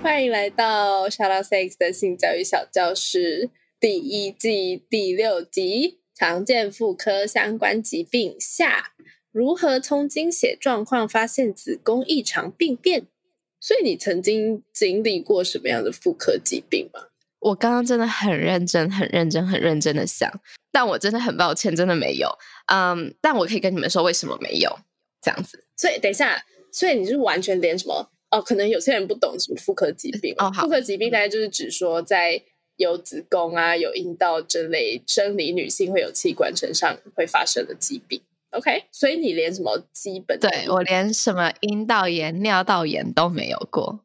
欢迎来到 Shout Out Sex 的性教育小教室第一季第六集：常见妇科相关疾病下，如何从经血状况发现子宫异常病变？所以你曾经经历过什么样的妇科疾病吗？我刚刚真的很认真、很认真、很认真的想，但我真的很抱歉，真的没有。嗯，但我可以跟你们说为什么没有这样子。所以等一下，所以你是完全连什么？哦，可能有些人不懂什么妇科疾病哦。妇科疾病大概就是指说，在有子宫啊、有阴道这类生理女性会有器官身上会发生的疾病。OK，所以你连什么基本对我连什么阴道炎、尿道炎都没有过。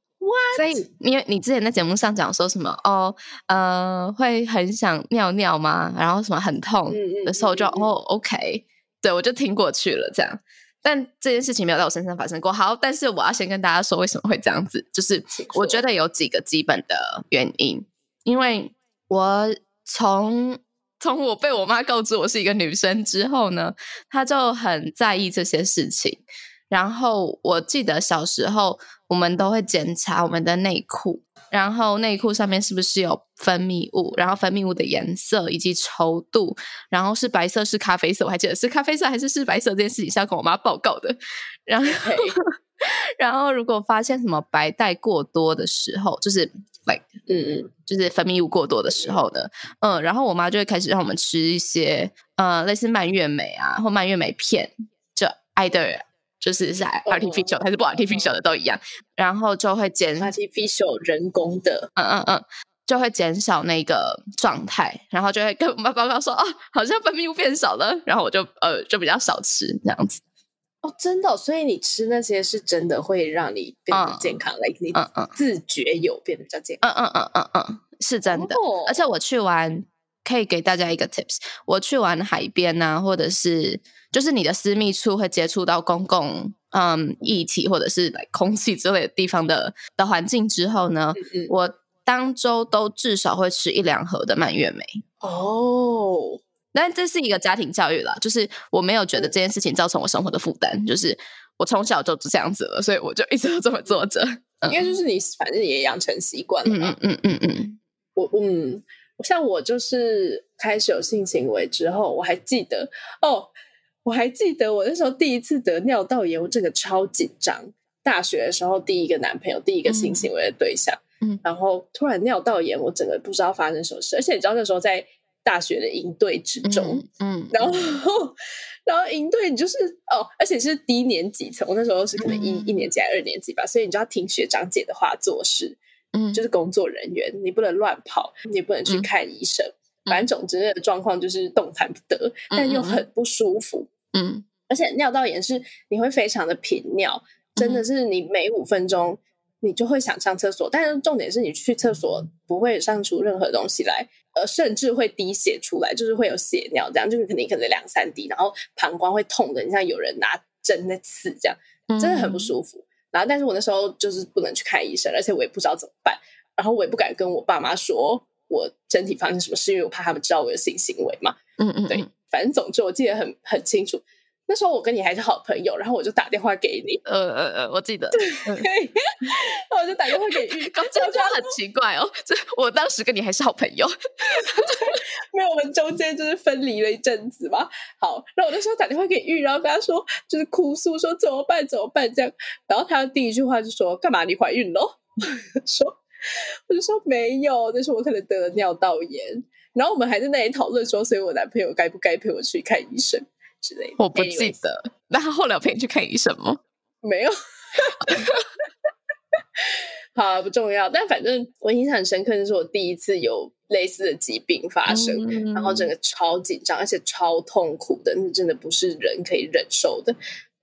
所以，因为你之前在节目上讲说什么哦，呃，会很想尿尿吗？然后什么很痛的时候就哦，OK，对我就听过去了这样。但这件事情没有在我身上发生过。好，但是我要先跟大家说为什么会这样子，就是我觉得有几个基本的原因。因为我从从我被我妈告知我是一个女生之后呢，她就很在意这些事情。然后我记得小时候我们都会检查我们的内裤。然后内裤上面是不是有分泌物？然后分泌物的颜色以及稠度，然后是白色是咖啡色，我还记得是咖啡色还是是白色这件事情是要跟我妈报告的。然后，然后如果发现什么白带过多的时候，就是 like 嗯嗯，就是分泌物过多的时候呢，嗯，然后我妈就会开始让我们吃一些呃类似蔓越莓啊或蔓越莓片，就 either。就是是 artificial 还是不 artificial 的都一样，然后就会减 artificial 人工的，嗯嗯嗯，就会减少那个状态，然后就会跟我妈报告说，哦，好像分泌物变少了，然后我就呃就比较少吃这样子。哦，真的，所以你吃那些是真的会让你变得健康，like 你嗯嗯。自觉有变得比较健康，嗯嗯嗯嗯嗯，是真的。而且我去玩，可以给大家一个 tips，我去玩海边呐，或者是。就是你的私密处会接触到公共嗯液体或者是来空气之类的地方的的环境之后呢，我当周都至少会吃一两盒的蔓越莓哦。但这是一个家庭教育啦，就是我没有觉得这件事情造成我生活的负担，就是我从小就这样子了，所以我就一直都这么做着。应该就是你反正也养成习惯了嘛。嗯嗯嗯嗯，我嗯，像我就是开始有性行为之后，我还记得哦。我还记得我那时候第一次得尿道炎，我整个超紧张。大学的时候，第一个男朋友，第一个性行为的对象，嗯，然后突然尿道炎，我整个不知道发生什么事。而且你知道那时候在大学的营队之中，嗯，然后然后营队你就是哦，而且是低年级层，我那时候是可能一一年级还是二年级吧，所以你就要听学长姐的话做事，嗯，就是工作人员，你不能乱跑，你不能去看医生，反正总之的状况就是动弹不得，但又很不舒服。嗯，而且尿道炎是你会非常的频尿，真的是你每五分钟你就会想上厕所，但是重点是你去厕所不会上出任何东西来，呃，甚至会滴血出来，就是会有血尿，这样就是肯定可能两三滴，然后膀胱会痛的，你像有人拿针在刺这样，真的很不舒服。然后，但是我那时候就是不能去看医生，而且我也不知道怎么办，然后我也不敢跟我爸妈说我身体发生什么事，因为我怕他们知道我有性行为嘛。嗯嗯，对。反正总之我记得很很清楚，那时候我跟你还是好朋友，然后我就打电话给你，呃呃呃，我记得，对，我就打电话给玉，这样很奇怪哦，这我当时跟你还是好朋友，没有，我们中间就是分离了一阵子嘛。好，然后我那时候打电话给玉，然后跟他说就是哭诉说怎么办怎么办这样，然后他第一句话就说干嘛你怀孕了？说我就说没有，但是我可能得了尿道炎。然后我们还在那里讨论说，所以我男朋友该不该陪我去看医生之类的。我不记得。那他后来陪你去看医生吗？没有。好，不重要。但反正我印象很深刻，就是我第一次有类似的疾病发生，然后整个超紧张，而且超痛苦的，那真的不是人可以忍受的。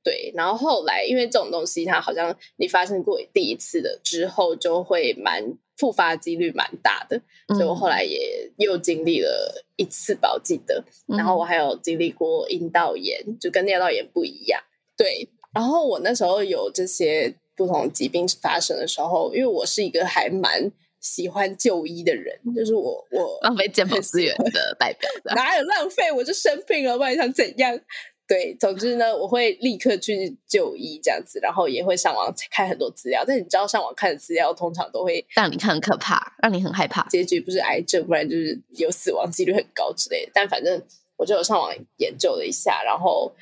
对，然后后来因为这种东西，它好像你发生过第一次的之后，就会蛮复发几率蛮大的，所以我后来也又经历了一次吧，我记得。然后我还有经历过阴道炎，就跟尿道炎不一样。对，然后我那时候有这些不同疾病发生的时候，因为我是一个还蛮喜欢就医的人，就是我我浪费健康资源的代表，哪有浪费？我就生病了，万一想怎样？对，总之呢，我会立刻去就医这样子，然后也会上网看很多资料。但你知道，上网看的资料通常都会让你看很可怕，让你很害怕。结局不是癌症，不然就是有死亡几率很高之类的。但反正我就有上网研究了一下，然后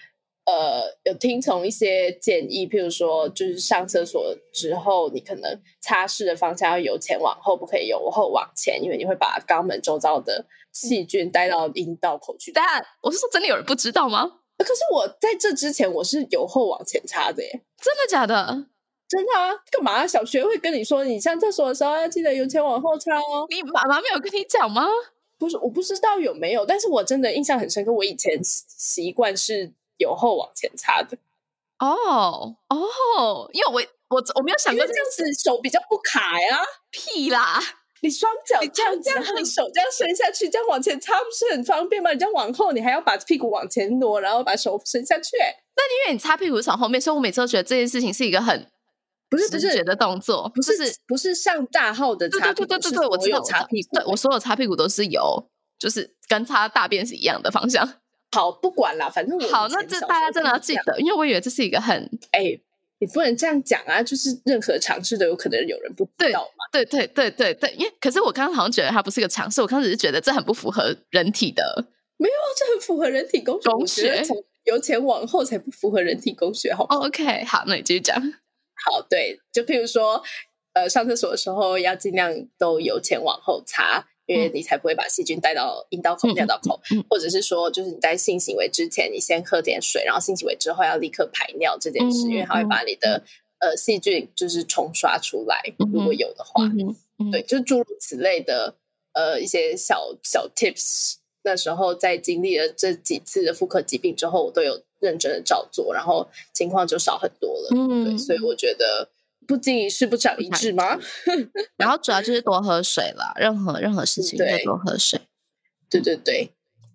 呃，有听从一些建议，譬如说，就是上厕所之后，你可能擦拭的方向要由前往后，不可以由后往前，因为你会把肛门周遭的细菌带到阴道口去。但我是说，真的有人不知道吗？可是我在这之前我是由后往前插的耶，真的假的？真的啊？干嘛？小学会跟你说，你上厕所的时候要记得由前往后插哦。你妈妈没有跟你讲吗？不是，我不知道有没有，但是我真的印象很深刻。我以前习惯是由后往前插的。哦哦，因为我我我没有想过这样子手比较不卡呀。屁啦！你双脚这样这样，你手这样伸下去，这样往前插不是很方便吗？你这样往后，你还要把屁股往前挪，然后把手伸下去。那因为你擦屁股是从后面，所以我每次都觉得这件事情是一个很不是不是的动作，不是不是上大号的擦屁股。对对对对对，我只有擦屁股，对我所有擦屁股都是有，就是跟擦大便是一样的方向。好，不管了，反正我好，那这大家真的要记得，因为我以为这是一个很哎。你不能这样讲啊！就是任何尝试都有可能有人不知道嘛。对对对对对，因为可是我刚刚好像觉得它不是一个尝试，我刚只是觉得这很不符合人体的。没有，这很符合人体工学。工学从由前往后才不符合人体工学，好。OK，好，那你继续讲。好，对，就譬如说，呃，上厕所的时候要尽量都由前往后擦。因为你才不会把细菌带到阴道口、尿道口，或者是说，就是你在性行为之前，你先喝点水，然后性行为之后要立刻排尿这件事，因为它会把你的呃细菌就是冲刷出来，如果有的话，对，就诸如此类的呃一些小小 tips。那时候在经历了这几次的妇科疾病之后，我都有认真的照做，然后情况就少很多了。对，所以我觉得。不经一事不长一智吗？然后主要就是多喝水了，任何任何事情都多喝水。对对对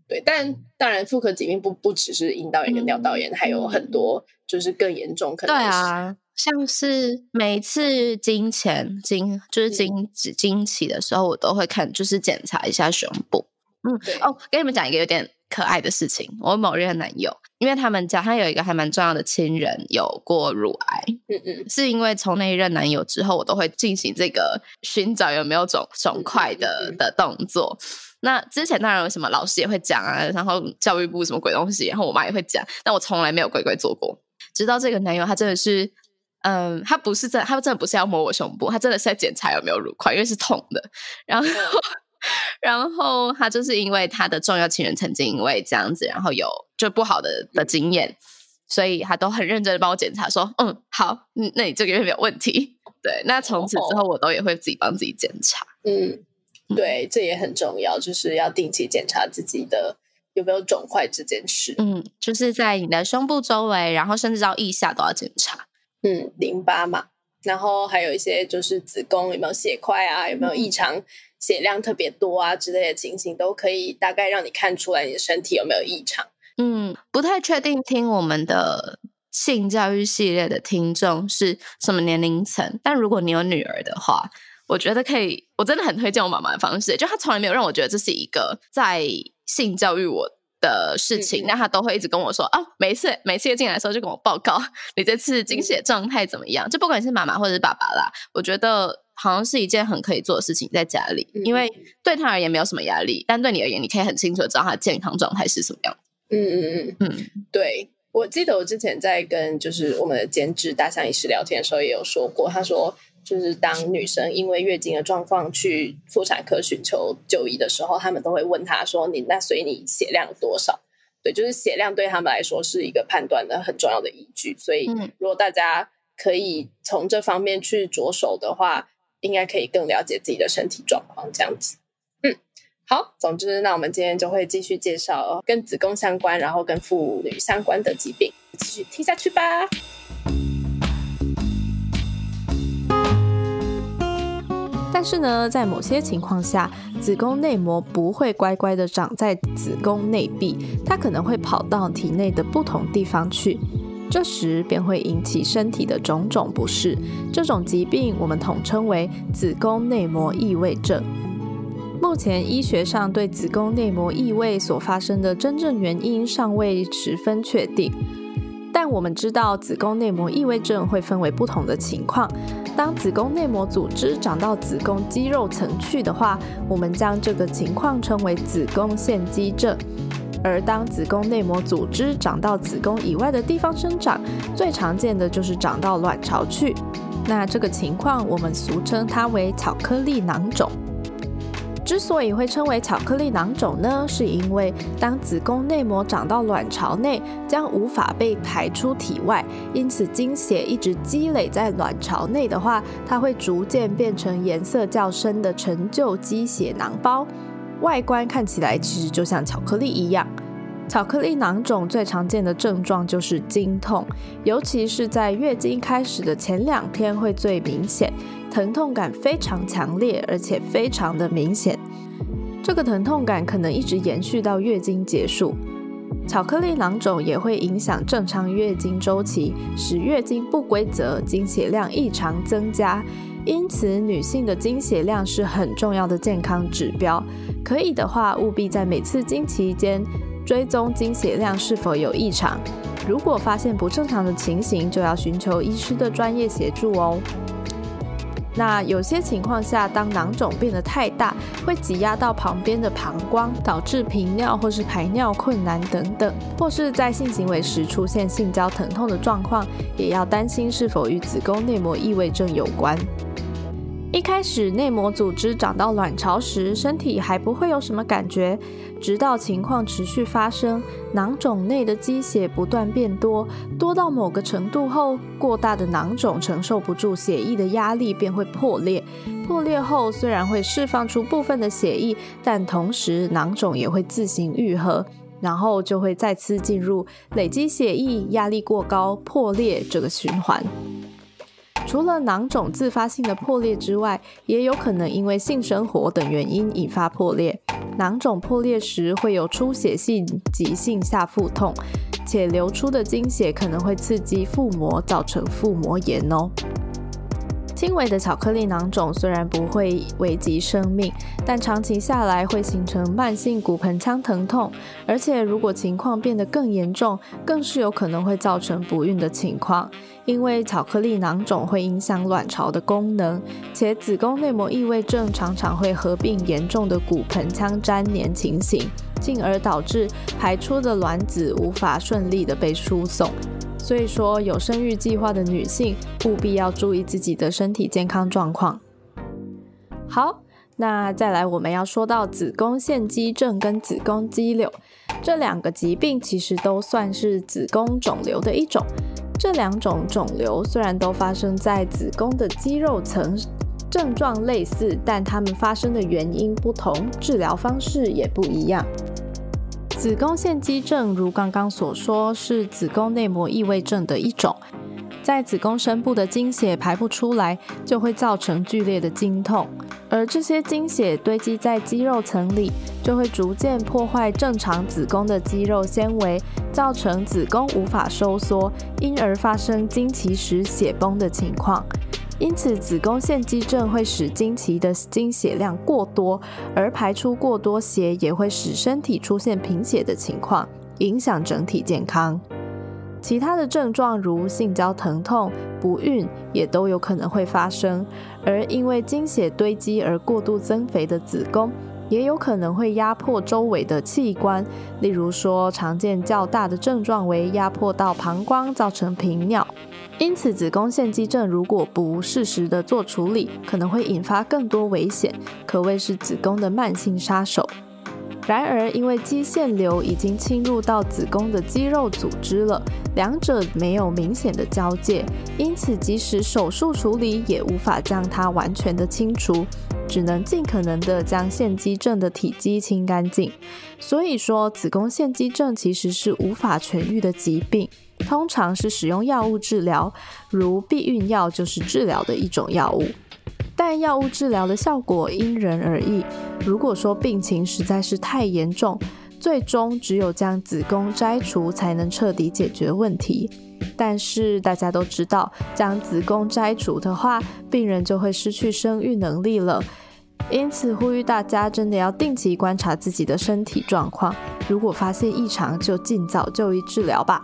对，但当然妇科疾病不不只是阴道炎跟尿道炎，还有很多就是更严重。可能对啊，像是每次经前经就是经经期的时候，我都会看，就是检查一下胸部。嗯，哦，跟你们讲一个有点。可爱的事情，我某任男友，因为他们家他有一个还蛮重要的亲人有过乳癌，嗯嗯，是因为从那一任男友之后，我都会进行这个寻找有没有肿肿块的的动作。那之前当然有什么老师也会讲啊，然后教育部什么鬼东西，然后我妈也会讲，但我从来没有乖乖做过。直到这个男友，他真的是，嗯，他不是在，他真的不是要摸我胸部，他真的是在检查有没有乳块，因为是痛的，然后。然后他就是因为他的重要亲人曾经因为这样子，然后有就不好的的经验，所以他都很认真的帮我检查，说嗯好，嗯那你这个月没有问题。对，那从此之后我都也会自己帮自己检查。嗯，对，这也很重要，就是要定期检查自己的有没有肿块这件事。嗯，就是在你的胸部周围，然后甚至到腋下都要检查。嗯，淋巴嘛，然后还有一些就是子宫有没有血块啊，有没有异常。血量特别多啊之类的情形，都可以大概让你看出来你的身体有没有异常。嗯，不太确定听我们的性教育系列的听众是什么年龄层，但如果你有女儿的话，我觉得可以，我真的很推荐我妈妈的方式，就她从来没有让我觉得这是一个在性教育我的事情，那他都会一直跟我说啊，每次每次进来的时候就跟我报告 你这次经血状态怎么样，就不管是妈妈或者是爸爸啦，我觉得。好像是一件很可以做的事情，在家里，因为对他而言没有什么压力，但对你而言，你可以很清楚的知道他的健康状态是什么样。嗯嗯嗯。嗯，对，我记得我之前在跟就是我们的监制大象医师聊天的时候，也有说过，他说就是当女生因为月经的状况去妇产科寻求就医的时候，他们都会问她说：“你那所以你血量多少？”对，就是血量对他们来说是一个判断的很重要的依据。所以，如果大家可以从这方面去着手的话，应该可以更了解自己的身体状况，这样子。嗯，好，总之，那我们今天就会继续介绍跟子宫相关，然后跟妇女相关的疾病。继续听下去吧。但是呢，在某些情况下，子宫内膜不会乖乖的长在子宫内壁，它可能会跑到体内的不同地方去，这时便会引起身体的种种不适。这种疾病我们统称为子宫内膜异位症。目前医学上对子宫内膜异位所发生的真正原因尚未十分确定。但我们知道，子宫内膜异位症会分为不同的情况。当子宫内膜组织长到子宫肌肉层去的话，我们将这个情况称为子宫腺肌症；而当子宫内膜组织长到子宫以外的地方生长，最常见的就是长到卵巢去。那这个情况，我们俗称它为巧克力囊肿。之所以会称为巧克力囊肿呢，是因为当子宫内膜长到卵巢内，将无法被排出体外，因此经血一直积累在卵巢内的话，它会逐渐变成颜色较深的陈旧积血囊包，外观看起来其实就像巧克力一样。巧克力囊肿最常见的症状就是经痛，尤其是在月经开始的前两天会最明显，疼痛感非常强烈，而且非常的明显。这个疼痛感可能一直延续到月经结束。巧克力囊肿也会影响正常月经周期，使月经不规则，经血量异常增加。因此，女性的经血量是很重要的健康指标。可以的话，务必在每次经期间。追踪经血量是否有异常，如果发现不正常的情形，就要寻求医师的专业协助哦。那有些情况下，当囊肿变得太大，会挤压到旁边的膀胱，导致频尿或是排尿困难等等，或是在性行为时出现性交疼痛的状况，也要担心是否与子宫内膜异位症有关。一开始内膜组织长到卵巢时，身体还不会有什么感觉，直到情况持续发生，囊肿内的积血不断变多，多到某个程度后，过大的囊肿承受不住血液的压力，便会破裂。破裂后虽然会释放出部分的血液，但同时囊肿也会自行愈合，然后就会再次进入累积血液、压力过高、破裂这个循环。除了囊肿自发性的破裂之外，也有可能因为性生活等原因引发破裂。囊肿破裂时会有出血性急性下腹痛，且流出的经血可能会刺激腹膜，造成腹膜炎哦。轻微的巧克力囊肿虽然不会危及生命，但长期下来会形成慢性骨盆腔疼痛，而且如果情况变得更严重，更是有可能会造成不孕的情况。因为巧克力囊肿会影响卵巢的功能，且子宫内膜异位症常常会合并严重的骨盆腔粘连情形，进而导致排出的卵子无法顺利的被输送。所以说，有生育计划的女性务必要注意自己的身体健康状况。好，那再来我们要说到子宫腺肌症跟子宫肌瘤这两个疾病，其实都算是子宫肿瘤的一种。这两种肿瘤虽然都发生在子宫的肌肉层，症状类似，但它们发生的原因不同，治疗方式也不一样。子宫腺肌症，如刚刚所说，是子宫内膜异位症的一种。在子宫深部的经血排不出来，就会造成剧烈的经痛，而这些经血堆积在肌肉层里，就会逐渐破坏正常子宫的肌肉纤维，造成子宫无法收缩，因而发生经期时血崩的情况。因此，子宫腺肌症会使经期的经血量过多，而排出过多血也会使身体出现贫血的情况，影响整体健康。其他的症状如性交疼痛、不孕也都有可能会发生，而因为经血堆积而过度增肥的子宫，也有可能会压迫周围的器官，例如说常见较大的症状为压迫到膀胱，造成频尿。因此，子宫腺肌症如果不适时的做处理，可能会引发更多危险，可谓是子宫的慢性杀手。然而，因为肌腺瘤已经侵入到子宫的肌肉组织了，两者没有明显的交界，因此即使手术处理也无法将它完全的清除，只能尽可能的将腺肌症的体积清干净。所以说，子宫腺肌症其实是无法痊愈的疾病。通常是使用药物治疗，如避孕药就是治疗的一种药物。但药物治疗的效果因人而异。如果说病情实在是太严重，最终只有将子宫摘除才能彻底解决问题。但是大家都知道，将子宫摘除的话，病人就会失去生育能力了。因此，呼吁大家真的要定期观察自己的身体状况，如果发现异常，就尽早就医治疗吧。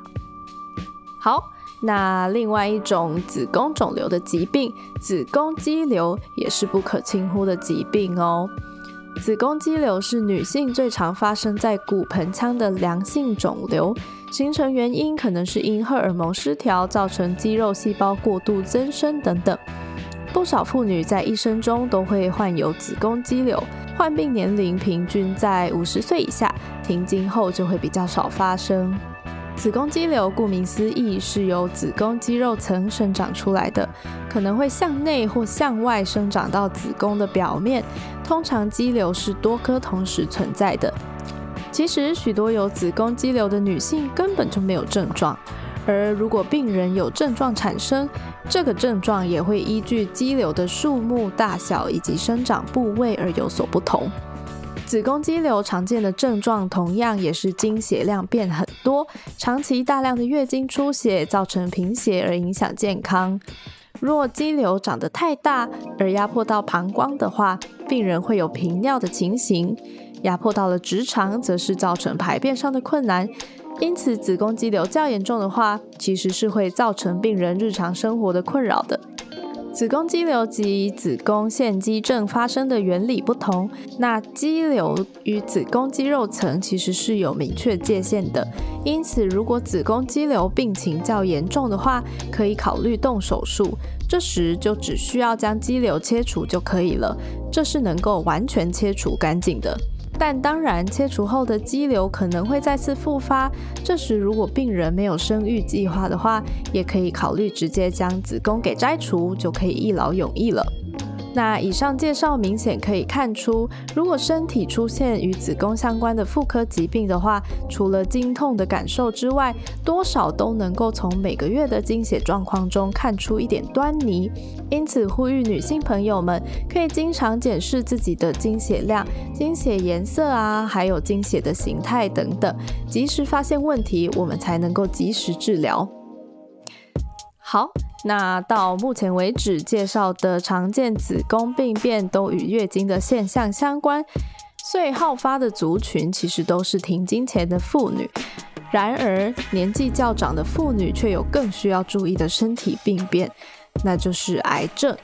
好，那另外一种子宫肿瘤的疾病——子宫肌瘤，也是不可轻忽的疾病哦。子宫肌瘤是女性最常发生在骨盆腔的良性肿瘤，形成原因可能是因荷尔蒙失调造成肌肉细胞过度增生等等。不少妇女在一生中都会患有子宫肌瘤，患病年龄平均在五十岁以下，停经后就会比较少发生。子宫肌瘤顾名思义是由子宫肌肉层生长出来的，可能会向内或向外生长到子宫的表面。通常肌瘤是多颗同时存在的。其实许多有子宫肌瘤的女性根本就没有症状，而如果病人有症状产生，这个症状也会依据肌瘤的数目、大小以及生长部位而有所不同。子宫肌瘤常见的症状同样也是经血量变很多，长期大量的月经出血造成贫血而影响健康。若肌瘤长得太大而压迫到膀胱的话，病人会有频尿的情形；压迫到了直肠，则是造成排便上的困难。因此，子宫肌瘤较严重的话，其实是会造成病人日常生活的困扰的。子宫肌瘤及子宫腺肌症发生的原理不同，那肌瘤与子宫肌肉层其实是有明确界限的。因此，如果子宫肌瘤病情较严重的话，可以考虑动手术。这时就只需要将肌瘤切除就可以了，这是能够完全切除干净的。但当然，切除后的肌瘤可能会再次复发。这时，如果病人没有生育计划的话，也可以考虑直接将子宫给摘除，就可以一劳永逸了。那以上介绍明显可以看出，如果身体出现与子宫相关的妇科疾病的话，除了经痛的感受之外，多少都能够从每个月的经血状况中看出一点端倪。因此，呼吁女性朋友们可以经常检视自己的经血量、经血颜色啊，还有经血的形态等等，及时发现问题，我们才能够及时治疗。好。那到目前为止介绍的常见子宫病变都与月经的现象相关，最好发的族群其实都是停经前的妇女。然而，年纪较长的妇女却有更需要注意的身体病变，那就是癌症。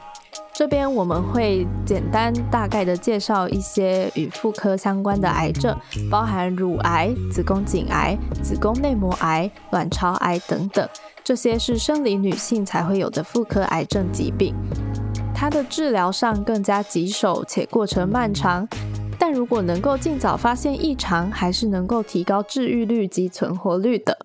这边我们会简单大概的介绍一些与妇科相关的癌症，包含乳癌、子宫颈癌、子宫内膜癌、卵巢癌等等。这些是生理女性才会有的妇科癌症疾病，它的治疗上更加棘手且过程漫长。但如果能够尽早发现异常，还是能够提高治愈率及存活率的。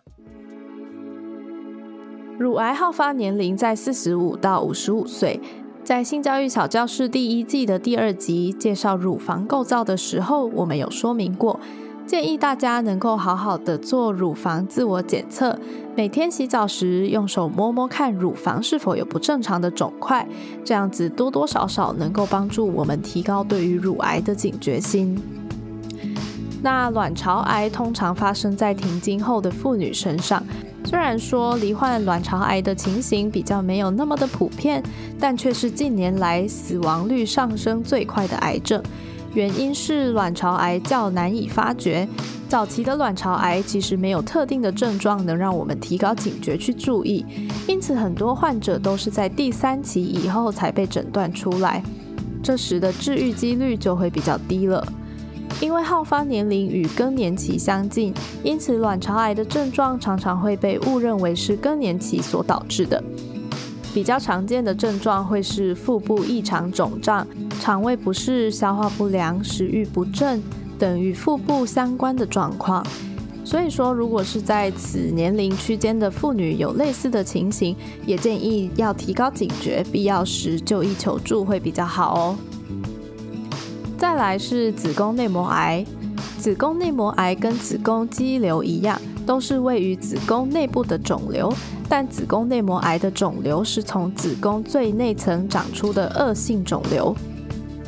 乳癌好发年龄在四十五到五十五岁，在性教育小教室第一季的第二集介绍乳房构造的时候，我们有说明过。建议大家能够好好的做乳房自我检测，每天洗澡时用手摸摸看乳房是否有不正常的肿块，这样子多多少少能够帮助我们提高对于乳癌的警觉心。那卵巢癌通常发生在停经后的妇女身上，虽然说罹患卵巢癌的情形比较没有那么的普遍，但却是近年来死亡率上升最快的癌症。原因是卵巢癌较难以发觉，早期的卵巢癌其实没有特定的症状能让我们提高警觉去注意，因此很多患者都是在第三期以后才被诊断出来，这时的治愈几率就会比较低了。因为好发年龄与更年期相近，因此卵巢癌的症状常常会被误认为是更年期所导致的。比较常见的症状会是腹部异常肿胀、肠胃不适、消化不良、食欲不振等与腹部相关的状况。所以说，如果是在此年龄区间的妇女有类似的情形，也建议要提高警觉，必要时就医求助会比较好哦。再来是子宫内膜癌，子宫内膜癌跟子宫肌瘤一样，都是位于子宫内部的肿瘤，但子宫内膜癌的肿瘤是从子宫最内层长出的恶性肿瘤。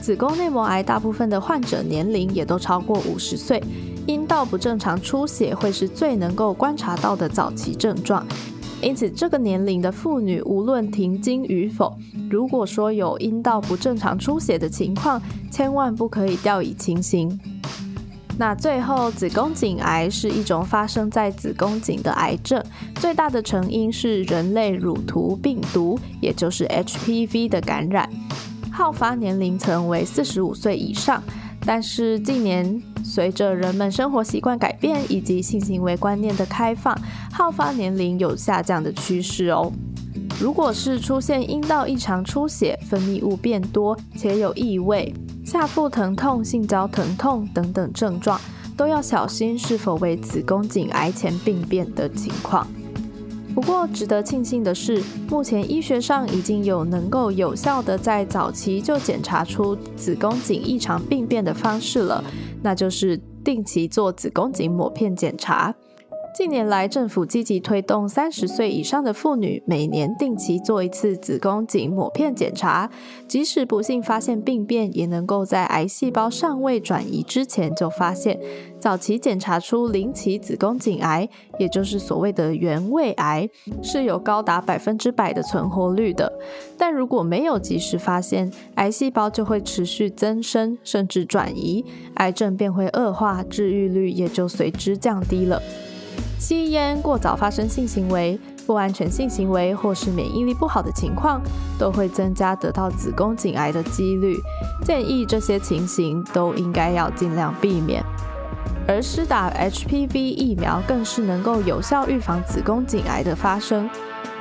子宫内膜癌大部分的患者年龄也都超过五十岁，阴道不正常出血会是最能够观察到的早期症状。因此，这个年龄的妇女无论停经与否，如果说有阴道不正常出血的情况，千万不可以掉以轻心。那最后，子宫颈癌是一种发生在子宫颈的癌症，最大的成因是人类乳头病毒，也就是 HPV 的感染，好发年龄层为四十五岁以上。但是近年，随着人们生活习惯改变以及性行为观念的开放，好发年龄有下降的趋势哦。如果是出现阴道异常出血、分泌物变多且有异味、下腹疼痛、性交疼痛等等症状，都要小心是否为子宫颈癌前病变的情况。不过，值得庆幸的是，目前医学上已经有能够有效的在早期就检查出子宫颈异常病变的方式了，那就是定期做子宫颈抹片检查。近年来，政府积极推动三十岁以上的妇女每年定期做一次子宫颈抹片检查，即使不幸发现病变，也能够在癌细胞尚未转移之前就发现，早期检查出零期子宫颈癌，也就是所谓的原位癌，是有高达百分之百的存活率的。但如果没有及时发现，癌细胞就会持续增生，甚至转移，癌症便会恶化，治愈率也就随之降低了。吸烟、过早发生性行为、不安全性行为或是免疫力不好的情况，都会增加得到子宫颈癌的几率。建议这些情形都应该要尽量避免。而施打 HPV 疫苗更是能够有效预防子宫颈癌的发生。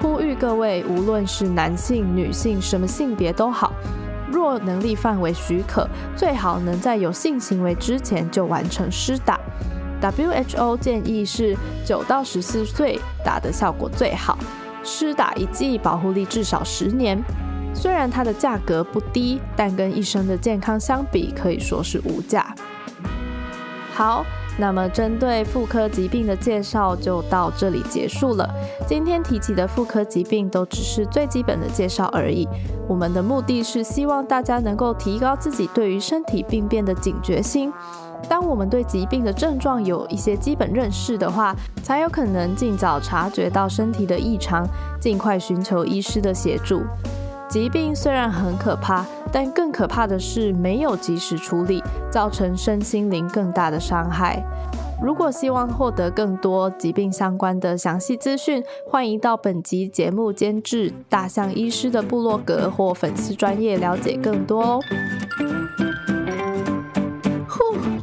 呼吁各位，无论是男性、女性，什么性别都好，若能力范围许可，最好能在有性行为之前就完成施打。WHO 建议是九到十四岁打的效果最好，施打一剂保护力至少十年。虽然它的价格不低，但跟一生的健康相比，可以说是无价。好，那么针对妇科疾病的介绍就到这里结束了。今天提及的妇科疾病都只是最基本的介绍而已。我们的目的是希望大家能够提高自己对于身体病变的警觉性。当我们对疾病的症状有一些基本认识的话，才有可能尽早察觉到身体的异常，尽快寻求医师的协助。疾病虽然很可怕，但更可怕的是没有及时处理，造成身心灵更大的伤害。如果希望获得更多疾病相关的详细资讯，欢迎到本集节目监制大象医师的部落格或粉丝专业了解更多哦。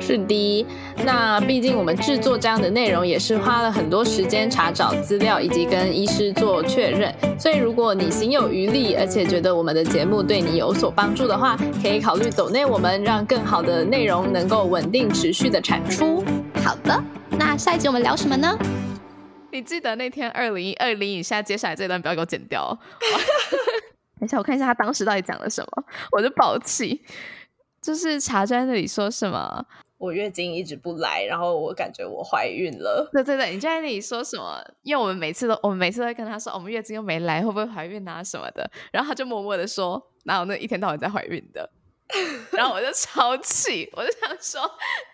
是的，那毕竟我们制作这样的内容也是花了很多时间查找资料以及跟医师做确认，所以如果你心有余力，而且觉得我们的节目对你有所帮助的话，可以考虑走内我们，让更好的内容能够稳定持续的产出。好的，那下一集我们聊什么呢？你记得那天二零二零以下接下来这段不要给我剪掉。等一下我看一下他当时到底讲了什么，我就爆气。就是茶在那里说什么？我月经一直不来，然后我感觉我怀孕了。对对对，你就在那里说什么？因为我们每次都，我们每次都会跟他说，我们月经又没来，会不会怀孕啊什么的？然后他就默默的说，哪有那一天到晚在怀孕的？然后我就超气，我就想说，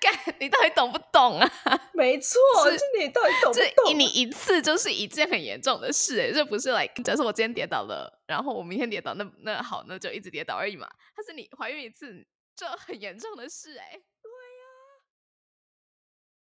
干，你到底懂不懂啊？没错，是你到底懂不懂？你一次就是一件很严重的事，哎，这不是 like，假设我今天跌倒了，然后我明天跌倒，那那好，那就一直跌倒而已嘛。但是你怀孕一次。这很严重的事哎。